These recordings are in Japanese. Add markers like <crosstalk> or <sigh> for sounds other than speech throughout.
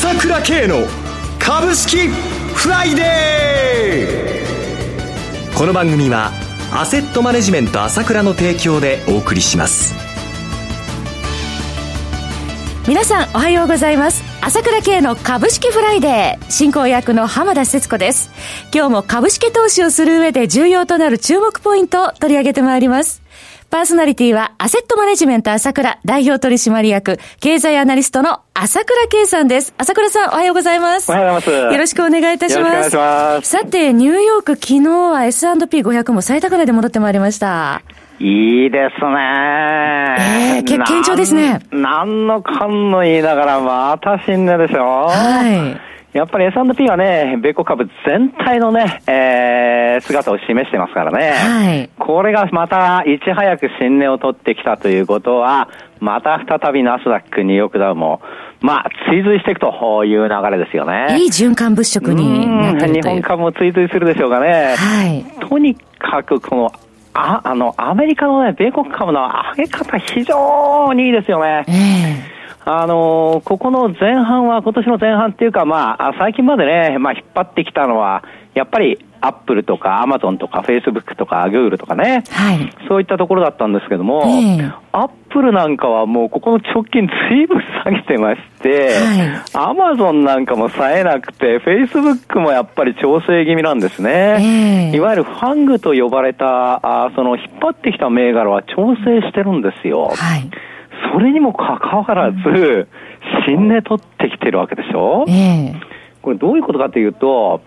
朝倉慶の株式フライデー。この番組はアセットマネジメント朝倉の提供でお送りします。皆さんおはようございます朝倉慶の株式フライデー進行役の浜田節子です今日も株式投資をする上で重要となる注目ポイントを取り上げてまいりますパーソナリティは、アセットマネジメント朝倉代表取締役、経済アナリストの朝倉慶さんです。朝倉さん、おはようございます。おはようございます。よろしくお願いいたします。よろしくお願いします。さて、ニューヨーク、昨日は S&P500 も最高値で戻ってまいりました。いいですね。ええー、堅調ですね。なんのかんの言いながら、また新値でしょはい。やっぱり S&P はね、米国株全体のね、えー、姿を示してますからね。はい。これがまた、いち早く新値を取ってきたということは、また再びナスダック、ニューヨークダウも、まあ、追随していくという流れですよね。いい循環物色になってる日本株も追随するでしょうかね。はい。とにかく、この、あ、あの、アメリカのね、米国株の上げ方非常にいいですよね。ええ。ーあのー、ここの前半は、今年の前半っていうか、まあ、最近までね、まあ、引っ張ってきたのは、やっぱり、アップルとかアマゾンとかフェイスブックとかグールとかね、はい、そういったところだったんですけども、えー、アップルなんかはもうここの直近ずいぶん下げてまして、アマゾンなんかも冴えなくて、フェイスブックもやっぱり調整気味なんですね。えー、いわゆるファングと呼ばれた、あその引っ張ってきた銘柄は調整してるんですよ。はい。それにもかかわらず、新値取ってきてるわけでしょ、ええ、これどういうことかというと、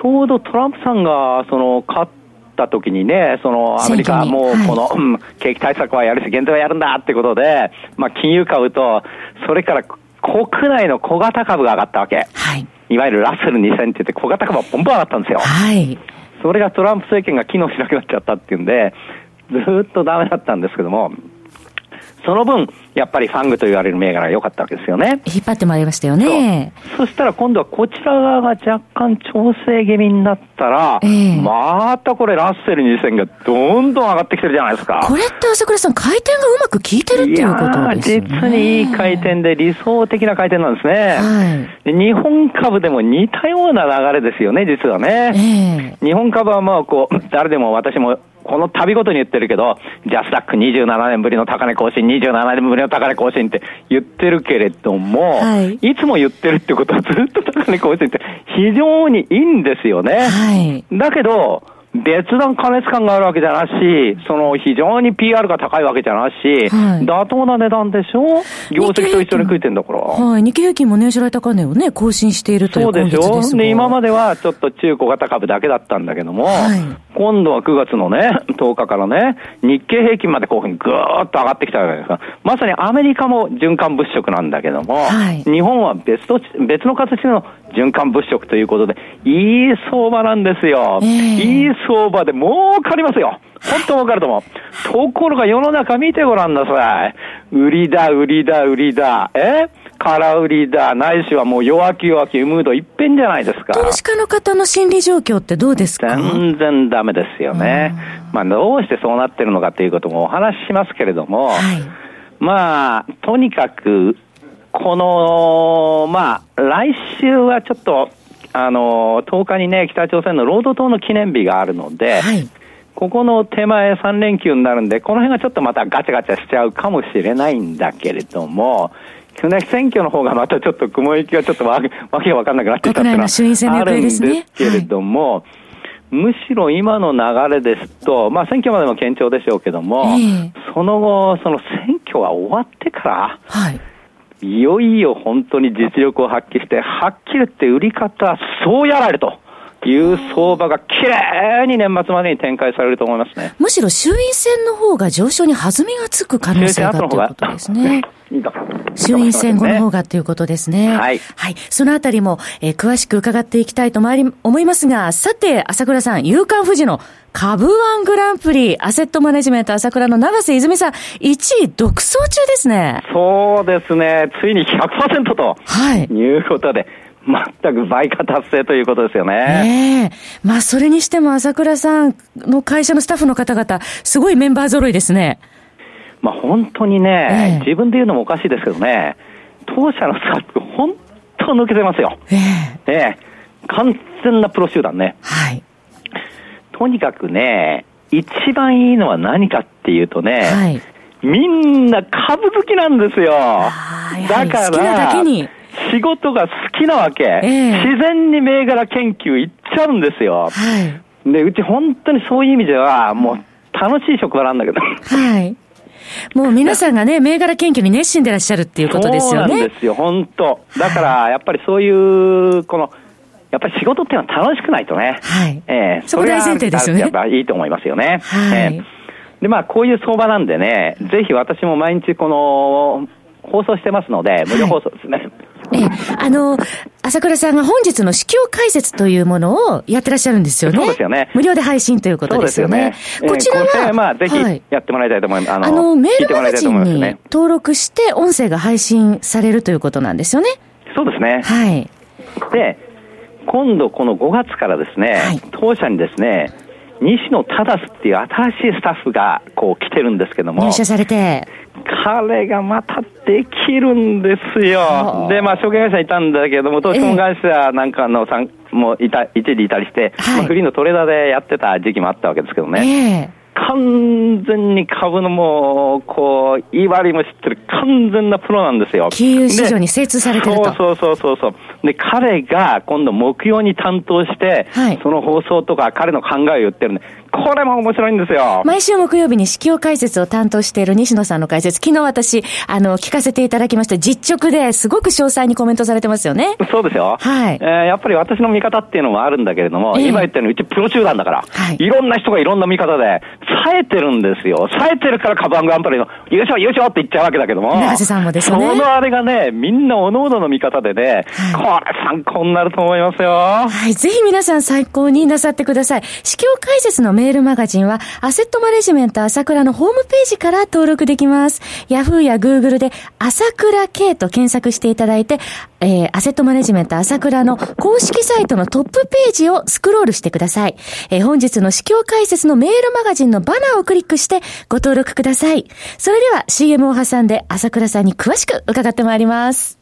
ちょうどトランプさんが、その、勝った時にね、その、アメリカもうこの、はい、うん、景気対策はやるし、減税はやるんだってことで、まあ、金融株と、それから国内の小型株が上がったわけ。はい。いわゆるラッセル2000って言って小型株はボンボン上がったんですよ。はい。それがトランプ政権が機能しなくなっちゃったっていうんで、ずっとダメだったんですけども、その分、やっぱりファングと言われる銘柄が良かったわけですよね。引っ張ってまいりましたよね。そしたら今度はこちら側が若干調整気味になったら、えー、またこれラッセル2000がどんどん上がってきてるじゃないですか。これって朝倉さん、回転がうまく効いてるっていうことですね。実にいい回転で理想的な回転なんですね。はい、日本株でも似たような流れですよね、実はね。えー、日本株はまあこう、誰でも私もこの度ごとに言ってるけど、ジャスダック27年ぶりの高値更新、27年ぶりの高値更新って言ってるけれども、はい、いつも言ってるってことはずっと高値更新って非常にいいんですよね。はい、だけど、別段加熱感があるわけじゃなし、その非常に PR が高いわけじゃなし、はい、妥当な値段でしょ？業績と一緒に食いてんだから。はい。日経平均も年初来高値をね、更新しているというそうでしょで、今まではちょっと中小型株だけだったんだけども、はい、今度は9月のね、10日からね、日経平均までこういうふうにぐーっと上がってきたわけですから、まさにアメリカも循環物色なんだけども、はい、日本は別と、別の形の循環物色ということで、いい相場なんですよ。えー、いい相場で儲かりますよ。本当儲かると思う。ところが世の中見てごらんなさい。売りだ、売りだ、売りだ。え？空売りだ、ないしはもう弱気弱気、ムード一変じゃないですか。投資家の方の心理状況ってどうですか？全然ダメですよね。まあどうしてそうなってるのかということもお話ししますけれども、はい、まあ、とにかく、この、まあ、来週はちょっと、あの、10日にね、北朝鮮の労働党の記念日があるので、はい、ここの手前3連休になるんで、この辺がちょっとまたガチャガチャしちゃうかもしれないんだけれども、去年選挙の方がまたちょっと雲行きがちょっとわけ <laughs> わけわかんなくなってきたっていうのはあるんですけれども、はいむしろ今の流れですと、まあ選挙までも堅調でしょうけども、えー、その後、その選挙が終わってから、はいいよいよ本当に実力を発揮して、はっきり言って売り方は、そうやられると。いう相場がきれいに年末までに展開されると思いますね。むしろ衆院選の方が上昇に弾みがつく可能性がということですね。<laughs> 衆院選後の方がということですね。はい。はい。そのあたりも、えー、詳しく伺っていきたいと思いますが、さて、朝倉さん、夕刊富士の株ワングランプリ、アセットマネジメント朝倉の永瀬泉さん、1位独走中ですね。そうですね。ついに100%と。はい。いうことで。全く倍化達成ということですよね。ええー、まあ、それにしても朝倉さんの会社のスタッフの方々、すごいメンバー揃いですね。まあ、本当にね、えー、自分で言うのもおかしいですけどね、当社のスタッフ、本と抜けてますよ。えー、えー、完全なプロ集団ね。はい。とにかくね、一番いいのは何かっていうとね、はい、みんな株好きなんですよ。だから、仕事が好きなわけ、えー、自然に銘柄研究行っちゃうんですよ。はい、で、うち本当にそういう意味では、もう楽しい職場なんだけど。はい。もう皆さんがね、<laughs> 銘柄研究に熱心でいらっしゃるっていうことですよね。そうなんですよ、本当。だから、やっぱりそういう、この、やっぱり仕事っていうのは楽しくないとね。はい。えー、そこ大前提ですよね。やっぱいいと思いますよね。はい。えー、で、まあ、こういう相場なんでね、ぜひ私も毎日この、放送してますので、無料放送ですね。はいええ、あの、朝倉さんが本日の市況解説というものをやってらっしゃるんですよね。そうですよね。無料で配信ということですよね。よねこちらは、えー、まあ、ぜひやってもらいたいと思います。はい、あの、あのメールマガジンに登録して音声が配信されるということなんですよね。そうですね。はい。で、今度この5月からですね、はい、当社にですね、西野忠っていう新しいスタッフがこう来てるんですけども。入社されて。彼がまたできるんですよ。で、まあ、証券会社いたんだけども、投資本会社なんかのさん、もいた、一時いたりして、はい、まあ、フリーのトレーダーでやってた時期もあったわけですけどね。えー完全に株のもう、こう、言い割りも知ってる完全なプロなんですよ。金融市場に精通されてると。そうそうそうそう。で、彼が今度目標に担当して、はい、その放送とか彼の考えを言ってるんで、これも面白いんですよ。毎週木曜日に指揮解説を担当している西野さんの解説、昨日私、あの、聞かせていただきました。実直ですごく詳細にコメントされてますよね。そうですよ。はい。えー、やっぱり私の見方っていうのもあるんだけれども、えー、今言ったようにうちプロ集団だから、はい、いろんな人がいろんな見方で、冴えてるんですよ。冴えてるからカバングアンパリの優勝優勝って言っちゃうわけだけども。長瀬さんもですね。そのあれがね、みんなおのおのの見方でね、はい、これ参考になると思いますよ。はい。ぜひ皆さん参考になさってください。指揮解説のメールマガジンは、アセットマネジメント朝倉のホームページから登録できます。ヤフーやグーグルで朝倉 K と検索していただいて、えー、アセットマネジメント朝倉の公式サイトのトップページをスクロールしてください。えー、本日の市況解説のメールマガジンのバナーをクリックしてご登録ください。それでは CM を挟んで朝倉さんに詳しく伺ってまいります。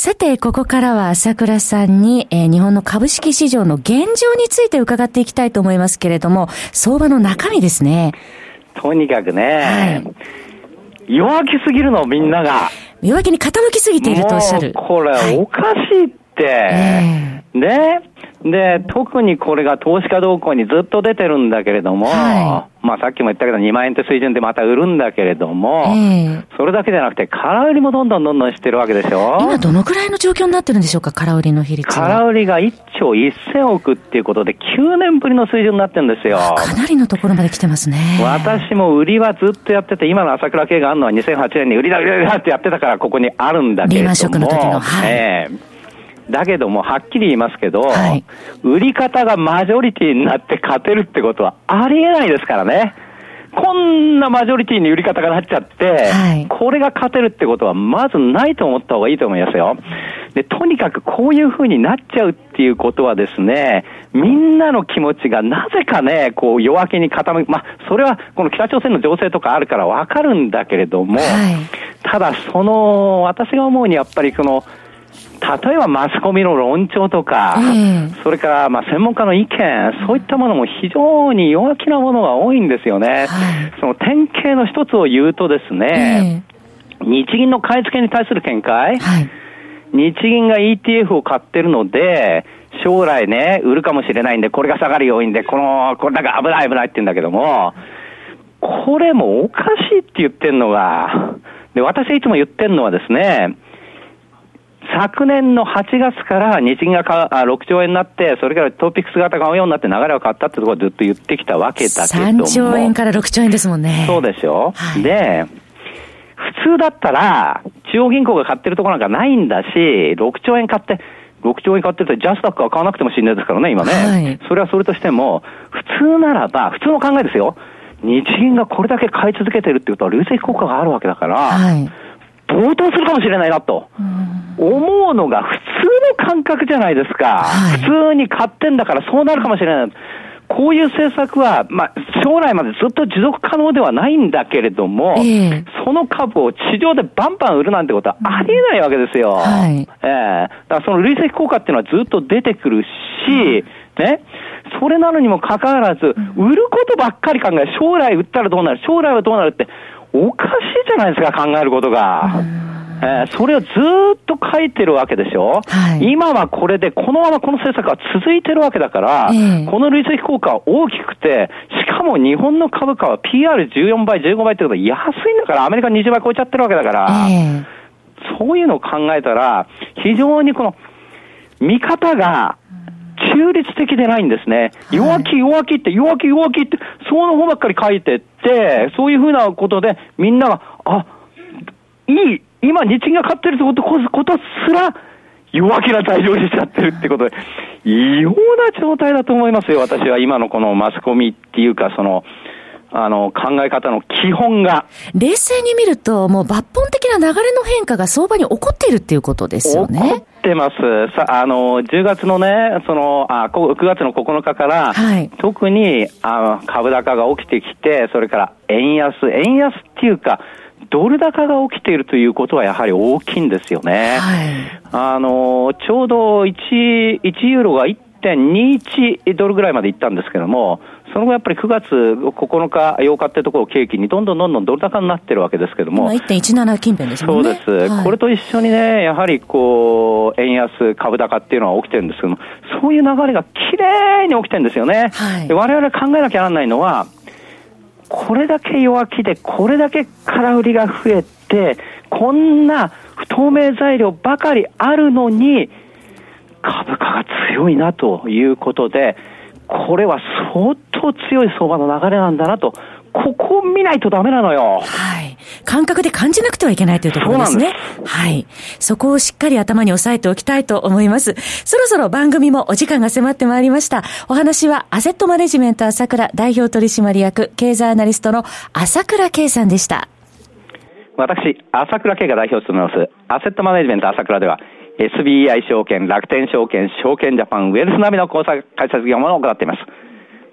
さて、ここからは朝倉さんに、えー、日本の株式市場の現状について伺っていきたいと思いますけれども、相場の中身ですね。とにかくね、はい、弱気すぎるの、みんなが。弱気に傾きすぎているとおっしゃる。これ、おかしいって。えー、ねで、特にこれが投資家動向にずっと出てるんだけれども、はい、まあさっきも言ったけど2万円って水準でまた売るんだけれども、えー、それだけじゃなくて空売りもどんどんどんどんしてるわけでしょ？今どのくらいの状況になってるんでしょうか、空売りの比率空売りが1兆1000億っていうことで9年ぶりの水準になってるんですよ。かなりのところまで来てますね。私も売りはずっとやってて、今の朝倉系があるのは2008年に売りだ売りだってやってたからここにあるんだけれども。リーマンショックの時の。はい。えーだけども、はっきり言いますけど、はい、売り方がマジョリティになって勝てるってことはありえないですからね。こんなマジョリティに売り方がなっちゃって、はい、これが勝てるってことはまずないと思った方がいいと思いますよ。で、とにかくこういう風になっちゃうっていうことはですね、みんなの気持ちがなぜかね、こう弱気に傾く、まあ、それはこの北朝鮮の情勢とかあるからわかるんだけれども、はい、ただその、私が思うにやっぱりその、例えばマスコミの論調とか、えー、それからまあ専門家の意見、そういったものも非常に弱気なものが多いんですよね。はい、その典型の一つを言うとですね、えー、日銀の買い付けに対する見解、はい、日銀が ETF を買ってるので、将来ね、売るかもしれないんで、これが下がる要因で、この、これなんか危ない危ないって言うんだけども、これもおかしいって言ってんのが、で、私いつも言ってんのはですね、昨年の8月から日銀がか6兆円になって、それからトピックス型買うようになって流れが変わったってところをずっと言ってきたわけだけども。3兆円から6兆円ですもんね。そうですよ。はい、で、普通だったら、中央銀行が買ってるところなんかないんだし、6兆円買って、6兆円買ってると、ジャスダックは買わなくても死んでるですからね、今ね。はい、それはそれとしても、普通ならば、普通の考えですよ。日銀がこれだけ買い続けてるっていうことは、累積効果があるわけだから、はい、暴騰するかもしれないなと。思うのが普通の感覚じゃないですか。はい、普通に買ってんだからそうなるかもしれない。こういう政策は、まあ、将来までずっと持続可能ではないんだけれども、えー、その株を地上でバンバン売るなんてことはありえないわけですよ。はい、えー、だからその累積効果っていうのはずっと出てくるし、ね、それなのにもかかわらず、売ることばっかり考え、将来売ったらどうなる、将来はどうなるって、おかしいじゃないですか、考えることが。えー、それをずっと書いてるわけでしょ、はい、今はこれで、このままこの政策は続いてるわけだから、えー、この累積効果は大きくて、しかも日本の株価は PR14 倍、15倍ってことは安いんだから、アメリカ20倍超えちゃってるわけだから、えー、そういうのを考えたら、非常にこの、見方が、中立的でないんですね。弱気弱気って、弱気弱気って、その方ばっかり書いてそういうふうなことで、みんなが、あ、いい、今日銀が勝ってるってことことすら、弱気な材料にしちゃってるってことで、<laughs> 異様な状態だと思いますよ、私は今のこのマスコミっていうか、その、あの、考え方の基本が。冷静に見ると、もう抜本的な流れの変化が相場に起こっているっていうことですよね。起こってます。さ、あの、10月のね、その、あ、9月の9日から、はい、特に、あ株高が起きてきて、それから円安、円安っていうか、ドル高が起きているということはやはり大きいんですよね。はい、あの、ちょうど1、1ユーロが1.21ドルぐらいまでいったんですけども、その後やっぱり9月9日、8日ってところを契機にどんどんどんどんドル高になってるわけですけども。1.17近辺ですね。そうです、はい、これと一緒にね、やはりこう、円安、株高っていうのは起きてるんですけども、そういう流れがきれいに起きてるんですよね。はい、我々考えなきゃならないのは、これだけ弱気で、これだけ空売りが増えて、こんな不透明材料ばかりあるのに、株価が強いなということで、これは相当強い相場の流れなんだなと、ここを見ないとダメなのよ。はい。感覚で感じなくてはいけないというところですね。すはい。そこをしっかり頭に押さえておきたいと思います。そろそろ番組もお時間が迫ってまいりました。お話は、アセットマネジメント朝倉代表取締役経済アナリストの朝倉圭さんでした。私、朝倉圭が代表を務めます、アセットマネジメント朝倉では、SBI 証券、楽天証券、証券ジャパン、ウェルス並みの口座開設業務を行っています。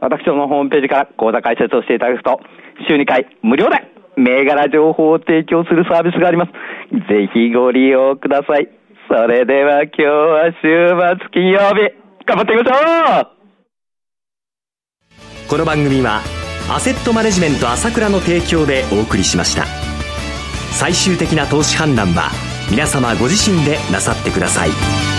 私どものホームページから口座開設をしていただくと、週2回無料で銘柄情報を提供するサービスがあります。ぜひご利用ください。それでは今日は週末金曜日、頑張っていきましょうこの番組は、アセットマネジメント朝倉の提供でお送りしました。最終的な投資判断は、皆様ご自身でなさってください。